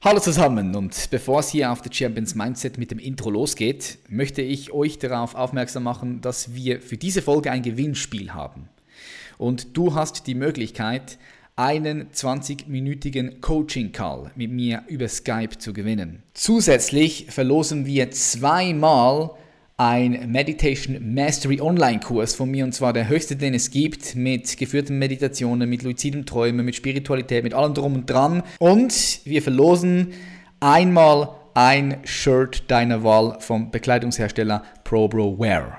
Hallo zusammen und bevor es hier auf The Champions Mindset mit dem Intro losgeht, möchte ich euch darauf aufmerksam machen, dass wir für diese Folge ein Gewinnspiel haben. Und du hast die Möglichkeit, einen 20-minütigen Coaching-Call mit mir über Skype zu gewinnen. Zusätzlich verlosen wir zweimal ein Meditation Mastery Online-Kurs von mir und zwar der höchste, den es gibt, mit geführten Meditationen, mit luzidem Träumen, mit Spiritualität, mit allem drum und dran. Und wir verlosen einmal ein Shirt deiner Wahl vom Bekleidungshersteller ProBro Wear.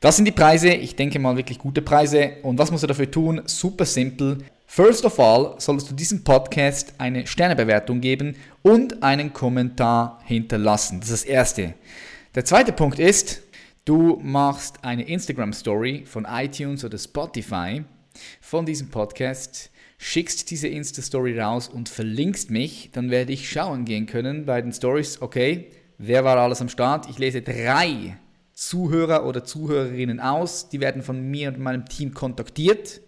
Das sind die Preise, ich denke mal wirklich gute Preise. Und was musst du dafür tun? Super simpel. First of all solltest du diesem Podcast eine Sternebewertung geben und einen Kommentar hinterlassen. Das ist das Erste. Der zweite Punkt ist, du machst eine Instagram Story von iTunes oder Spotify von diesem Podcast, schickst diese Insta Story raus und verlinkst mich, dann werde ich schauen gehen können bei den Stories, okay, wer war alles am Start? Ich lese drei Zuhörer oder Zuhörerinnen aus, die werden von mir und meinem Team kontaktiert.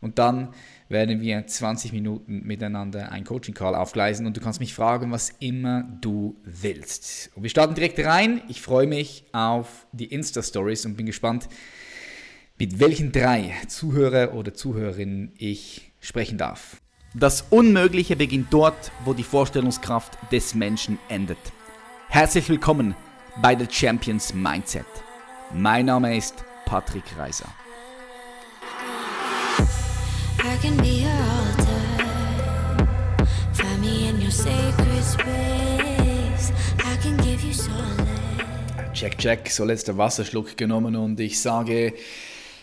Und dann werden wir 20 Minuten miteinander ein Coaching-Call aufgleisen und du kannst mich fragen, was immer du willst. Und wir starten direkt rein. Ich freue mich auf die Insta-Stories und bin gespannt, mit welchen drei Zuhörer oder Zuhörerinnen ich sprechen darf. Das Unmögliche beginnt dort, wo die Vorstellungskraft des Menschen endet. Herzlich willkommen bei The Champions Mindset. Mein Name ist Patrick Reiser. I can. Check, check. So letzter Wasserschluck genommen und ich sage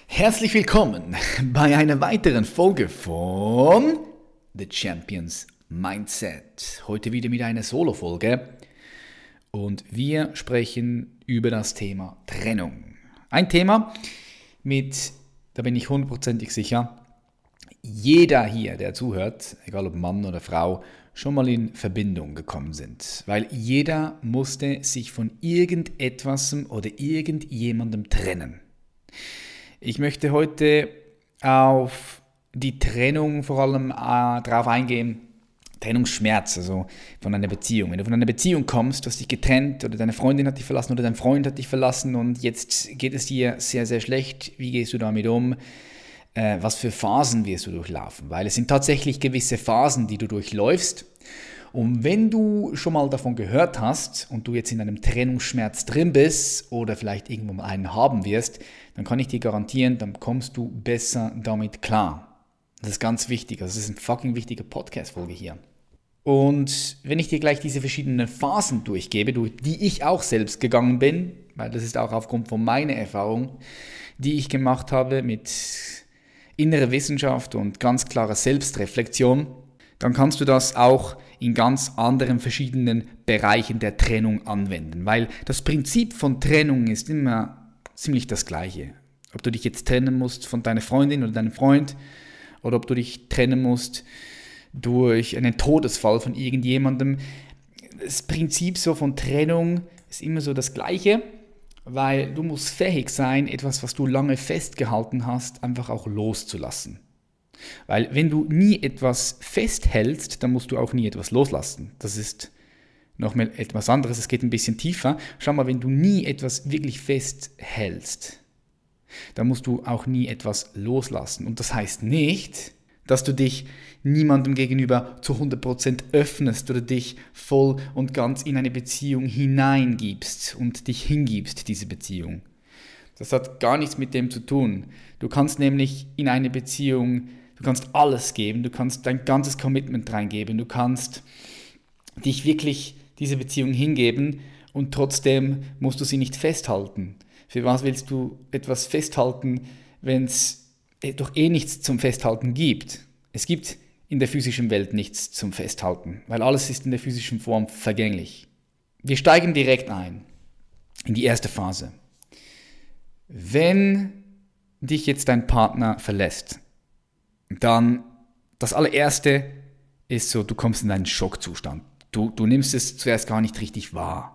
herzlich willkommen bei einer weiteren Folge von The Champions Mindset. Heute wieder mit einer Solo-Folge und wir sprechen über das Thema Trennung. Ein Thema mit, da bin ich hundertprozentig sicher, jeder hier, der zuhört, egal ob Mann oder Frau, schon mal in Verbindung gekommen sind. Weil jeder musste sich von irgendetwas oder irgendjemandem trennen. Ich möchte heute auf die Trennung vor allem äh, darauf eingehen, Trennungsschmerz, also von einer Beziehung. Wenn du von einer Beziehung kommst, du hast dich getrennt oder deine Freundin hat dich verlassen oder dein Freund hat dich verlassen und jetzt geht es dir sehr, sehr schlecht, wie gehst du damit um? Äh, was für Phasen wirst du durchlaufen, weil es sind tatsächlich gewisse Phasen, die du durchläufst. Und wenn du schon mal davon gehört hast und du jetzt in einem Trennungsschmerz drin bist oder vielleicht irgendwo mal einen haben wirst, dann kann ich dir garantieren, dann kommst du besser damit klar. Das ist ganz wichtig. Also das ist eine fucking wichtige Podcast-Folge hier. Und wenn ich dir gleich diese verschiedenen Phasen durchgebe, durch die ich auch selbst gegangen bin, weil das ist auch aufgrund von meiner Erfahrung, die ich gemacht habe mit innere Wissenschaft und ganz klare Selbstreflexion, dann kannst du das auch in ganz anderen verschiedenen Bereichen der Trennung anwenden, weil das Prinzip von Trennung ist immer ziemlich das gleiche. Ob du dich jetzt trennen musst von deiner Freundin oder deinem Freund oder ob du dich trennen musst durch einen Todesfall von irgendjemandem. Das Prinzip so von Trennung ist immer so das gleiche weil du musst fähig sein, etwas, was du lange festgehalten hast, einfach auch loszulassen. Weil wenn du nie etwas festhältst, dann musst du auch nie etwas loslassen. Das ist nochmal etwas anderes, es geht ein bisschen tiefer. Schau mal, wenn du nie etwas wirklich festhältst, dann musst du auch nie etwas loslassen. Und das heißt nicht, dass du dich niemandem gegenüber zu 100% öffnest oder dich voll und ganz in eine Beziehung hineingibst und dich hingibst, diese Beziehung. Das hat gar nichts mit dem zu tun. Du kannst nämlich in eine Beziehung, du kannst alles geben, du kannst dein ganzes Commitment reingeben, du kannst dich wirklich diese Beziehung hingeben und trotzdem musst du sie nicht festhalten. Für was willst du etwas festhalten, wenn es doch eh nichts zum Festhalten gibt? Es gibt in der physischen Welt nichts zum Festhalten, weil alles ist in der physischen Form vergänglich. Wir steigen direkt ein in die erste Phase. Wenn dich jetzt dein Partner verlässt, dann das allererste ist so, du kommst in einen Schockzustand. Du, du nimmst es zuerst gar nicht richtig wahr.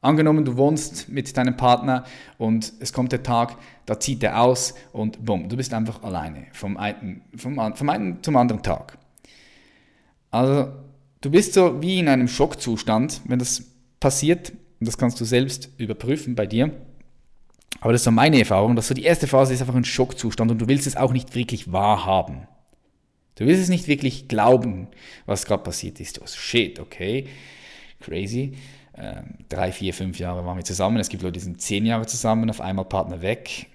Angenommen, du wohnst mit deinem Partner und es kommt der Tag, da zieht er aus und bumm, du bist einfach alleine vom einen, vom, vom einen zum anderen Tag. Also du bist so wie in einem Schockzustand, wenn das passiert, und das kannst du selbst überprüfen bei dir. Aber das ist so meine Erfahrung, dass so die erste Phase ist einfach ein Schockzustand und du willst es auch nicht wirklich wahrhaben. Du willst es nicht wirklich glauben, was gerade passiert ist. Oh shit, okay, crazy. Ähm, drei, vier, fünf Jahre waren wir zusammen. Es gibt Leute, die sind zehn Jahre zusammen, auf einmal Partner weg.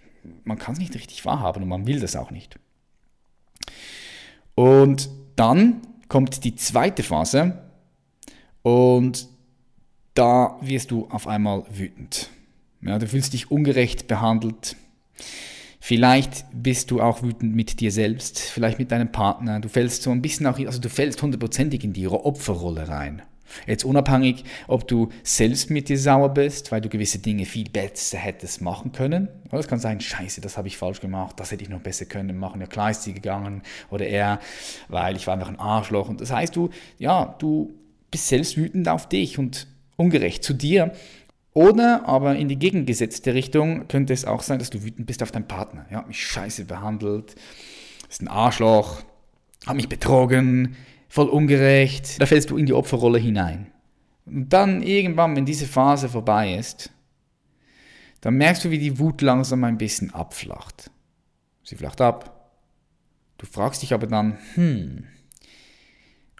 Man kann es nicht richtig wahrhaben und man will das auch nicht. Und dann kommt die zweite Phase und da wirst du auf einmal wütend. Ja, du fühlst dich ungerecht behandelt. Vielleicht bist du auch wütend mit dir selbst, vielleicht mit deinem Partner. Du fällst so ein bisschen auch, also du fällst hundertprozentig in die Opferrolle rein. Jetzt unabhängig, ob du selbst mit dir sauer bist, weil du gewisse Dinge viel besser hättest machen können. Oder es kann sein, scheiße, das habe ich falsch gemacht, das hätte ich noch besser können machen. Ja, klar ist sie gegangen. Oder er, weil ich war einfach ein Arschloch. Und das heißt, du, ja, du bist selbst wütend auf dich und ungerecht zu dir. Oder aber in die gegengesetzte Richtung könnte es auch sein, dass du wütend bist auf deinen Partner. Ja, hat mich scheiße behandelt, ist ein Arschloch, hat mich betrogen, voll ungerecht. Da fällst du in die Opferrolle hinein. Und dann irgendwann, wenn diese Phase vorbei ist, dann merkst du, wie die Wut langsam ein bisschen abflacht. Sie flacht ab. Du fragst dich aber dann, hm,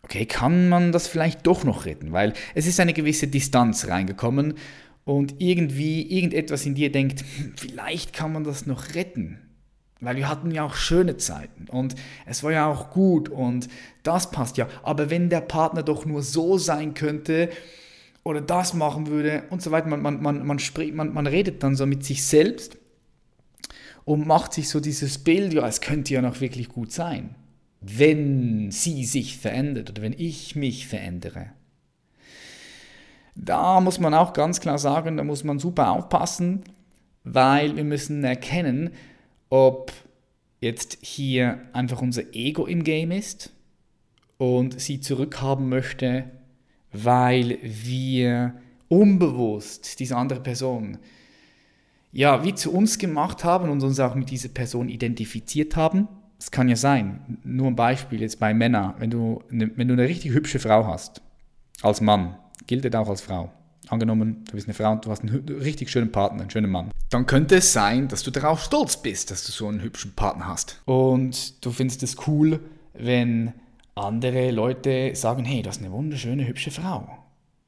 okay, kann man das vielleicht doch noch retten? Weil es ist eine gewisse Distanz reingekommen und irgendwie irgendetwas in dir denkt, hm, vielleicht kann man das noch retten. Weil wir hatten ja auch schöne Zeiten und es war ja auch gut und das passt ja. Aber wenn der Partner doch nur so sein könnte oder das machen würde und so weiter, man, man, man, man, spricht, man, man redet dann so mit sich selbst und macht sich so dieses Bild, ja, es könnte ja noch wirklich gut sein, wenn sie sich verändert oder wenn ich mich verändere. Da muss man auch ganz klar sagen, da muss man super aufpassen, weil wir müssen erkennen, ob jetzt hier einfach unser Ego im Game ist und sie zurückhaben möchte, weil wir unbewusst diese andere Person ja wie zu uns gemacht haben und uns auch mit dieser Person identifiziert haben. Es kann ja sein, nur ein Beispiel jetzt bei Männern, wenn du, wenn du eine richtig hübsche Frau hast, als Mann, gilt das auch als Frau. Angenommen, du bist eine Frau und du hast einen richtig schönen Partner, einen schönen Mann dann könnte es sein, dass du darauf stolz bist, dass du so einen hübschen Partner hast. Und du findest es cool, wenn andere Leute sagen, hey, das ist eine wunderschöne, hübsche Frau.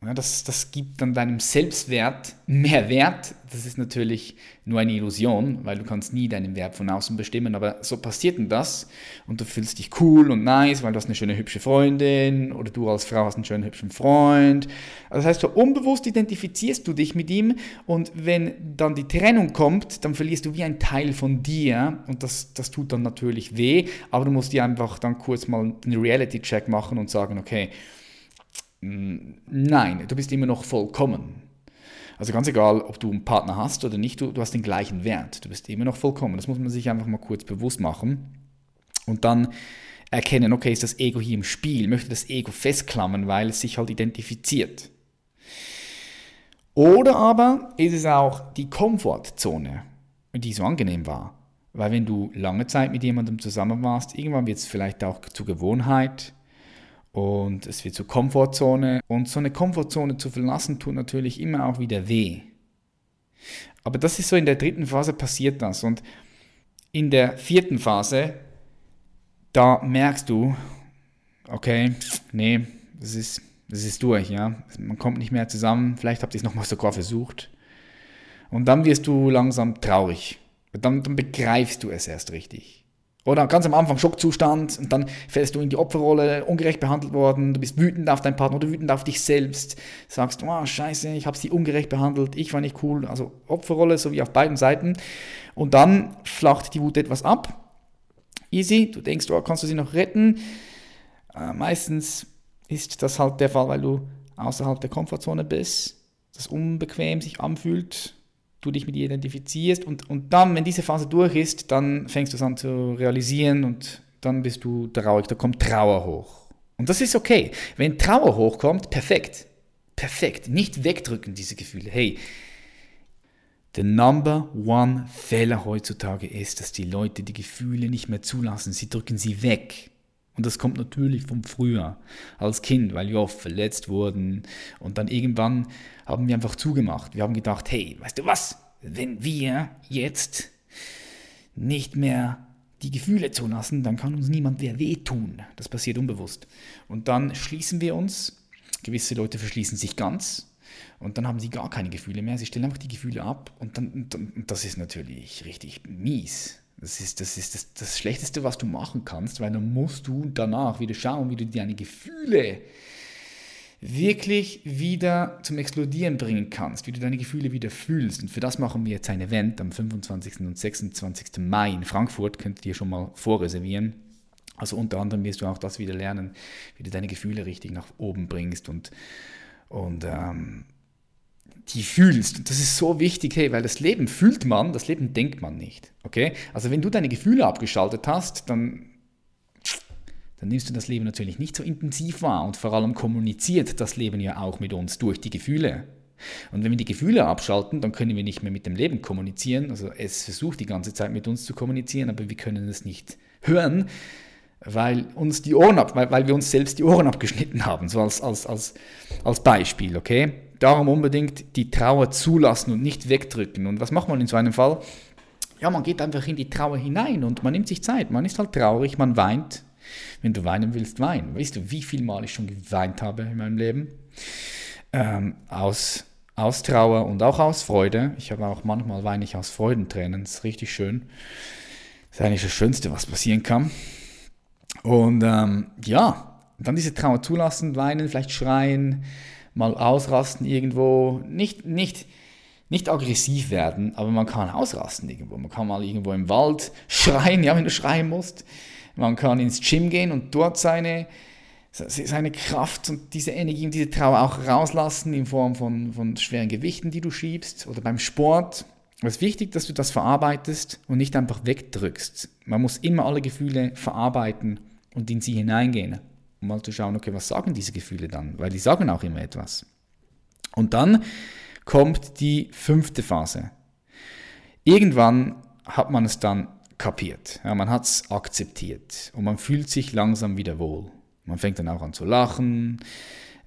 Ja, das, das gibt dann deinem Selbstwert mehr Wert. Das ist natürlich nur eine Illusion, weil du kannst nie deinen Wert von außen bestimmen. Aber so passiert denn das und du fühlst dich cool und nice, weil du hast eine schöne hübsche Freundin oder du als Frau hast einen schönen hübschen Freund. Also das heißt, so unbewusst identifizierst du dich mit ihm und wenn dann die Trennung kommt, dann verlierst du wie ein Teil von dir und das, das tut dann natürlich weh. Aber du musst dir einfach dann kurz mal einen Reality-Check machen und sagen, okay, Nein, du bist immer noch vollkommen. Also ganz egal, ob du einen Partner hast oder nicht, du, du hast den gleichen Wert. Du bist immer noch vollkommen. Das muss man sich einfach mal kurz bewusst machen. Und dann erkennen, okay, ist das Ego hier im Spiel? Möchte das Ego festklammern, weil es sich halt identifiziert? Oder aber ist es auch die Komfortzone, die so angenehm war? Weil wenn du lange Zeit mit jemandem zusammen warst, irgendwann wird es vielleicht auch zur Gewohnheit, und es wird zur Komfortzone. Und so eine Komfortzone zu verlassen, tut natürlich immer auch wieder weh. Aber das ist so, in der dritten Phase passiert das. Und in der vierten Phase, da merkst du, okay, nee, das ist, das ist durch, ja. Man kommt nicht mehr zusammen, vielleicht habt ihr es nochmal sogar versucht. Und dann wirst du langsam traurig. Dann, dann begreifst du es erst richtig. Oder ganz am Anfang Schockzustand und dann fällst du in die Opferrolle, ungerecht behandelt worden, du bist wütend auf deinen Partner oder wütend auf dich selbst, sagst, oh scheiße, ich habe sie ungerecht behandelt, ich war nicht cool, also Opferrolle so wie auf beiden Seiten. Und dann flacht die Wut etwas ab, easy, du denkst, oh, kannst du sie noch retten? Äh, meistens ist das halt der Fall, weil du außerhalb der Komfortzone bist, das unbequem sich anfühlt, du dich mit ihr identifizierst und, und dann, wenn diese Phase durch ist, dann fängst du es an zu realisieren und dann bist du traurig, da kommt Trauer hoch. Und das ist okay. Wenn Trauer hochkommt, perfekt. Perfekt. Nicht wegdrücken diese Gefühle. Hey, der Number One Fehler heutzutage ist, dass die Leute die Gefühle nicht mehr zulassen. Sie drücken sie weg. Und das kommt natürlich vom Früher als Kind, weil wir oft verletzt wurden. Und dann irgendwann haben wir einfach zugemacht. Wir haben gedacht, hey, weißt du was, wenn wir jetzt nicht mehr die Gefühle zulassen, dann kann uns niemand mehr wehtun. Das passiert unbewusst. Und dann schließen wir uns. Gewisse Leute verschließen sich ganz. Und dann haben sie gar keine Gefühle mehr. Sie stellen einfach die Gefühle ab. Und, dann, und das ist natürlich richtig mies. Das ist, das, ist das, das Schlechteste, was du machen kannst, weil dann musst du danach wieder schauen, wie du deine Gefühle wirklich wieder zum Explodieren bringen kannst, wie du deine Gefühle wieder fühlst. Und für das machen wir jetzt ein Event am 25. und 26. Mai in Frankfurt, könnt ihr schon mal vorreservieren. Also unter anderem wirst du auch das wieder lernen, wie du deine Gefühle richtig nach oben bringst und, und ähm, die fühlst. Und das ist so wichtig, hey, weil das Leben fühlt man, das Leben denkt man nicht. Okay? Also wenn du deine Gefühle abgeschaltet hast, dann dann nimmst du das Leben natürlich nicht so intensiv wahr und vor allem kommuniziert das Leben ja auch mit uns durch die Gefühle. Und wenn wir die Gefühle abschalten, dann können wir nicht mehr mit dem Leben kommunizieren. Also es versucht die ganze Zeit mit uns zu kommunizieren, aber wir können es nicht hören, weil uns die Ohren ab, weil, weil wir uns selbst die Ohren abgeschnitten haben, so als, als, als, als Beispiel, okay? Darum unbedingt die Trauer zulassen und nicht wegdrücken. Und was macht man in so einem Fall? Ja, man geht einfach in die Trauer hinein und man nimmt sich Zeit. Man ist halt traurig, man weint, wenn du weinen willst, wein. Weißt du, wie viel Mal ich schon geweint habe in meinem Leben? Ähm, aus, aus Trauer und auch aus Freude. Ich habe auch manchmal weine ich aus Freudentränen. Das ist richtig schön. Das ist eigentlich das Schönste, was passieren kann. Und ähm, ja, dann diese Trauer zulassen, weinen, vielleicht schreien, mal ausrasten irgendwo. Nicht, nicht, nicht aggressiv werden, aber man kann ausrasten irgendwo. Man kann mal irgendwo im Wald schreien, ja, wenn du schreien musst. Man kann ins Gym gehen und dort seine, seine Kraft und diese Energie und diese Trauer auch rauslassen in Form von, von schweren Gewichten, die du schiebst oder beim Sport. Es ist wichtig, dass du das verarbeitest und nicht einfach wegdrückst. Man muss immer alle Gefühle verarbeiten und in sie hineingehen, um mal zu schauen, okay, was sagen diese Gefühle dann? Weil die sagen auch immer etwas. Und dann kommt die fünfte Phase. Irgendwann hat man es dann kapiert. Ja, man hat es akzeptiert und man fühlt sich langsam wieder wohl. Man fängt dann auch an zu lachen.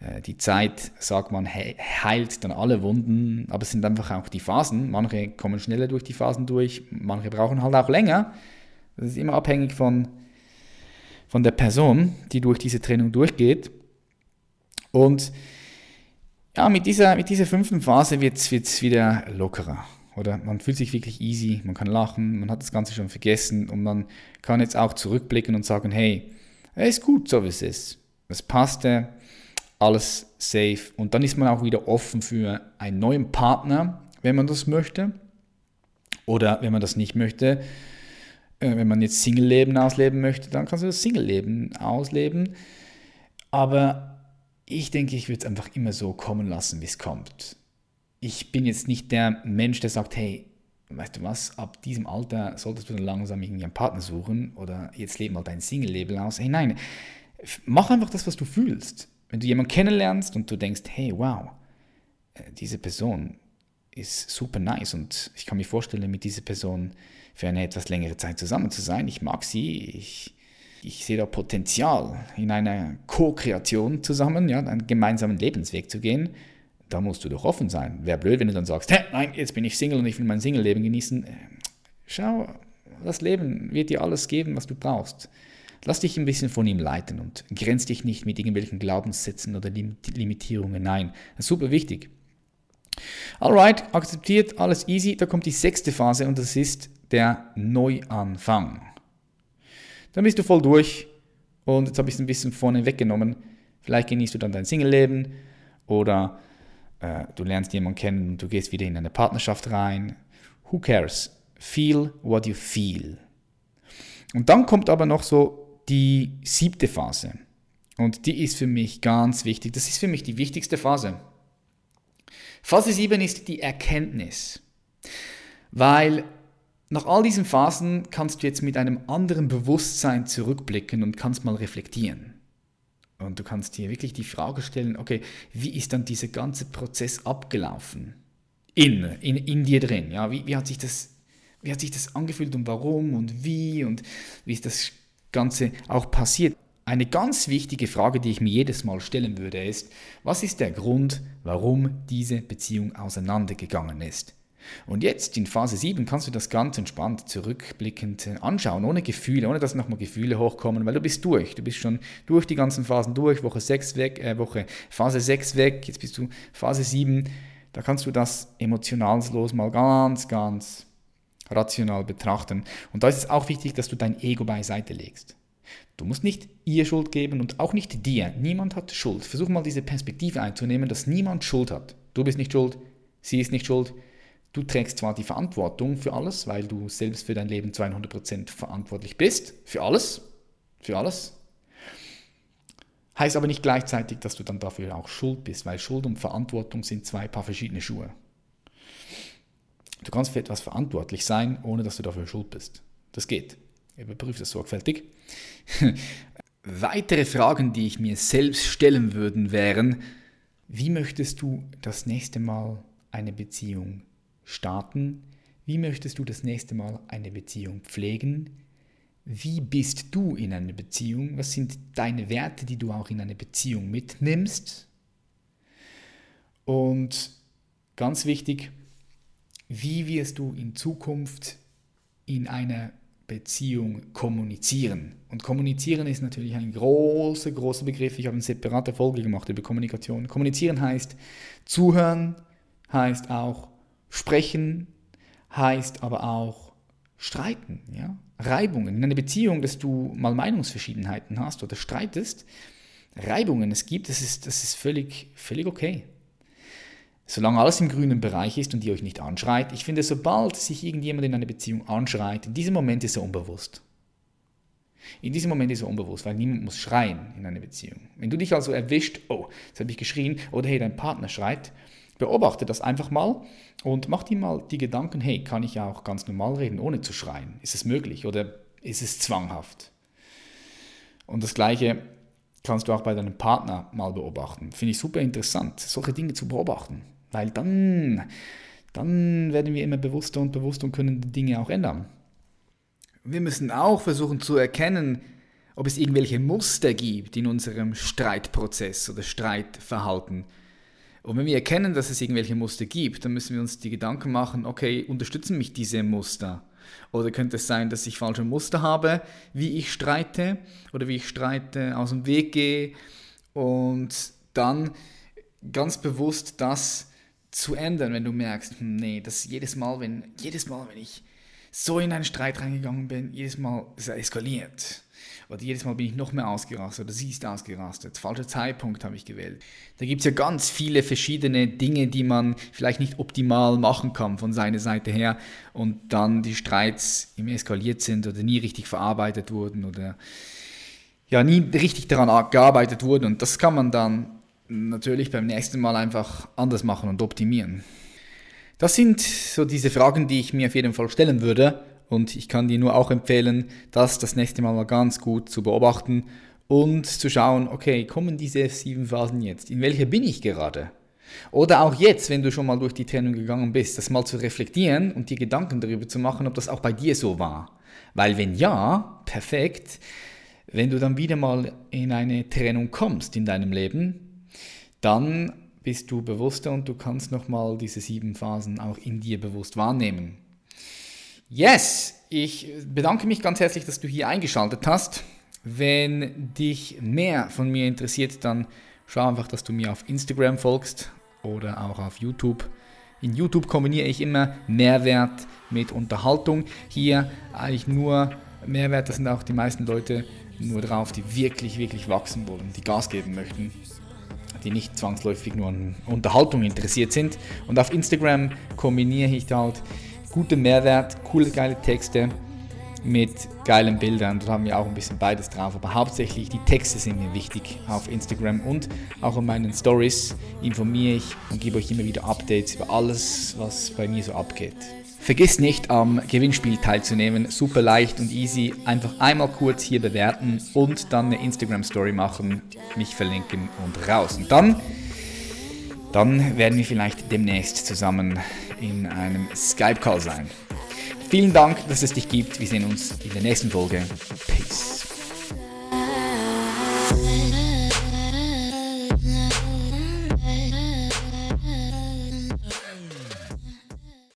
Äh, die Zeit, sagt man, heilt dann alle Wunden, aber es sind einfach auch die Phasen. Manche kommen schneller durch die Phasen durch, manche brauchen halt auch länger. Das ist immer abhängig von, von der Person, die durch diese Trennung durchgeht. Und ja, mit dieser, mit dieser fünften Phase wird es wieder lockerer. Oder man fühlt sich wirklich easy, man kann lachen, man hat das Ganze schon vergessen und man kann jetzt auch zurückblicken und sagen, hey, es ist gut, so wie es ist. Es passte, alles safe. Und dann ist man auch wieder offen für einen neuen Partner, wenn man das möchte. Oder wenn man das nicht möchte, wenn man jetzt Single-Leben ausleben möchte, dann kannst du das Single-Leben ausleben. Aber ich denke, ich würde es einfach immer so kommen lassen, wie es kommt ich bin jetzt nicht der Mensch, der sagt, hey, weißt du was, ab diesem Alter solltest du dann langsam irgendwie einen Partner suchen oder jetzt leben mal dein Single-Leben aus. Hey, nein, mach einfach das, was du fühlst. Wenn du jemanden kennenlernst und du denkst, hey, wow, äh, diese Person ist super nice und ich kann mir vorstellen, mit dieser Person für eine etwas längere Zeit zusammen zu sein. Ich mag sie, ich, ich sehe da Potenzial in einer Co-Kreation zusammen, ja, einen gemeinsamen Lebensweg zu gehen da musst du doch offen sein. Wäre blöd, wenn du dann sagst, Hä, nein, jetzt bin ich Single und ich will mein Single-Leben genießen. Äh, schau, das Leben wird dir alles geben, was du brauchst. Lass dich ein bisschen von ihm leiten und grenz dich nicht mit irgendwelchen Glaubenssätzen oder Limitierungen. Nein, das ist super wichtig. Alright, akzeptiert, alles easy. Da kommt die sechste Phase und das ist der Neuanfang. Dann bist du voll durch und jetzt habe ich es ein bisschen vorne weggenommen. Vielleicht genießt du dann dein Single-Leben oder äh, du lernst jemanden kennen und du gehst wieder in eine Partnerschaft rein. Who cares? Feel what you feel. Und dann kommt aber noch so die siebte Phase. Und die ist für mich ganz wichtig. Das ist für mich die wichtigste Phase. Phase 7 ist die Erkenntnis. Weil nach all diesen Phasen kannst du jetzt mit einem anderen Bewusstsein zurückblicken und kannst mal reflektieren. Und du kannst dir wirklich die Frage stellen, okay, wie ist dann dieser ganze Prozess abgelaufen? In, in, in dir drin, ja, wie, wie, hat sich das, wie hat sich das angefühlt und warum und wie und wie ist das Ganze auch passiert? eine ganz wichtige Frage, die ich mir jedes Mal stellen würde, ist, was ist der Grund, warum diese Beziehung auseinandergegangen ist? Und jetzt in Phase 7 kannst du das ganz entspannt zurückblickend anschauen, ohne Gefühle, ohne dass nochmal Gefühle hochkommen, weil du bist durch. Du bist schon durch die ganzen Phasen durch, Woche 6 weg, äh, Woche Phase 6 weg, jetzt bist du Phase 7. Da kannst du das emotionalslos mal ganz, ganz rational betrachten. Und da ist es auch wichtig, dass du dein Ego beiseite legst. Du musst nicht ihr Schuld geben und auch nicht dir. Niemand hat Schuld. Versuch mal diese Perspektive einzunehmen, dass niemand Schuld hat. Du bist nicht schuld, sie ist nicht schuld. Du trägst zwar die Verantwortung für alles, weil du selbst für dein Leben zu 100% verantwortlich bist. Für alles. Für alles. Heißt aber nicht gleichzeitig, dass du dann dafür auch schuld bist, weil Schuld und Verantwortung sind zwei paar verschiedene Schuhe. Du kannst für etwas verantwortlich sein, ohne dass du dafür schuld bist. Das geht. Überprüfe das sorgfältig. Weitere Fragen, die ich mir selbst stellen würde, wären, wie möchtest du das nächste Mal eine Beziehung starten? Wie möchtest du das nächste Mal eine Beziehung pflegen? Wie bist du in einer Beziehung? Was sind deine Werte, die du auch in eine Beziehung mitnimmst? Und ganz wichtig, wie wirst du in Zukunft in einer Beziehung kommunizieren. Und kommunizieren ist natürlich ein großer, großer Begriff. Ich habe eine separate Folge gemacht über Kommunikation. Kommunizieren heißt zuhören, heißt auch sprechen, heißt aber auch streiten, ja? Reibungen. In einer Beziehung, dass du mal Meinungsverschiedenheiten hast oder streitest, Reibungen es gibt, das ist, das ist völlig, völlig okay. Solange alles im grünen Bereich ist und ihr euch nicht anschreit, ich finde, sobald sich irgendjemand in einer Beziehung anschreit, in diesem Moment ist er unbewusst. In diesem Moment ist er unbewusst, weil niemand muss schreien in einer Beziehung. Wenn du dich also erwischt, oh, jetzt habe ich geschrien, oder hey, dein Partner schreit, beobachte das einfach mal und mach dir mal die Gedanken, hey, kann ich auch ganz normal reden, ohne zu schreien? Ist es möglich oder ist es zwanghaft? Und das Gleiche kannst du auch bei deinem Partner mal beobachten. Finde ich super interessant, solche Dinge zu beobachten. Weil dann, dann werden wir immer bewusster und bewusster und können die Dinge auch ändern. Wir müssen auch versuchen zu erkennen, ob es irgendwelche Muster gibt in unserem Streitprozess oder Streitverhalten. Und wenn wir erkennen, dass es irgendwelche Muster gibt, dann müssen wir uns die Gedanken machen, okay, unterstützen mich diese Muster? Oder könnte es sein, dass ich falsche Muster habe, wie ich streite oder wie ich streite aus dem Weg gehe und dann ganz bewusst das zu ändern, wenn du merkst, hm, nee, das jedes Mal, wenn, jedes Mal, wenn ich so in einen Streit reingegangen bin, jedes Mal ist er eskaliert. Oder jedes Mal bin ich noch mehr ausgerastet oder sie ist ausgerastet. Falscher Zeitpunkt habe ich gewählt. Da gibt es ja ganz viele verschiedene Dinge, die man vielleicht nicht optimal machen kann von seiner Seite her und dann die Streits immer eskaliert sind oder nie richtig verarbeitet wurden oder ja, nie richtig daran gearbeitet wurden. Und das kann man dann natürlich beim nächsten Mal einfach anders machen und optimieren. Das sind so diese Fragen, die ich mir auf jeden Fall stellen würde. Und ich kann dir nur auch empfehlen, das das nächste Mal mal ganz gut zu beobachten und zu schauen, okay, kommen diese sieben Phasen jetzt? In welcher bin ich gerade? Oder auch jetzt, wenn du schon mal durch die Trennung gegangen bist, das mal zu reflektieren und dir Gedanken darüber zu machen, ob das auch bei dir so war. Weil wenn ja, perfekt. Wenn du dann wieder mal in eine Trennung kommst in deinem Leben, dann bist du bewusster und du kannst nochmal diese sieben Phasen auch in dir bewusst wahrnehmen. Yes, ich bedanke mich ganz herzlich, dass du hier eingeschaltet hast. Wenn dich mehr von mir interessiert, dann schau einfach, dass du mir auf Instagram folgst oder auch auf YouTube. In YouTube kombiniere ich immer Mehrwert mit Unterhaltung. Hier eigentlich nur Mehrwert, das sind auch die meisten Leute nur drauf, die wirklich, wirklich wachsen wollen, die Gas geben möchten die nicht zwangsläufig nur an Unterhaltung interessiert sind. Und auf Instagram kombiniere ich halt gute Mehrwert, coole, geile Texte mit geilen Bildern. Da haben wir auch ein bisschen beides drauf, aber hauptsächlich die Texte sind mir wichtig auf Instagram und auch in meinen Stories informiere ich und gebe euch immer wieder Updates über alles, was bei mir so abgeht. Vergiss nicht am Gewinnspiel teilzunehmen, super leicht und easy. Einfach einmal kurz hier bewerten und dann eine Instagram Story machen, mich verlinken und raus. Und dann, dann werden wir vielleicht demnächst zusammen in einem Skype Call sein. Vielen Dank, dass es dich gibt. Wir sehen uns in der nächsten Folge. Peace.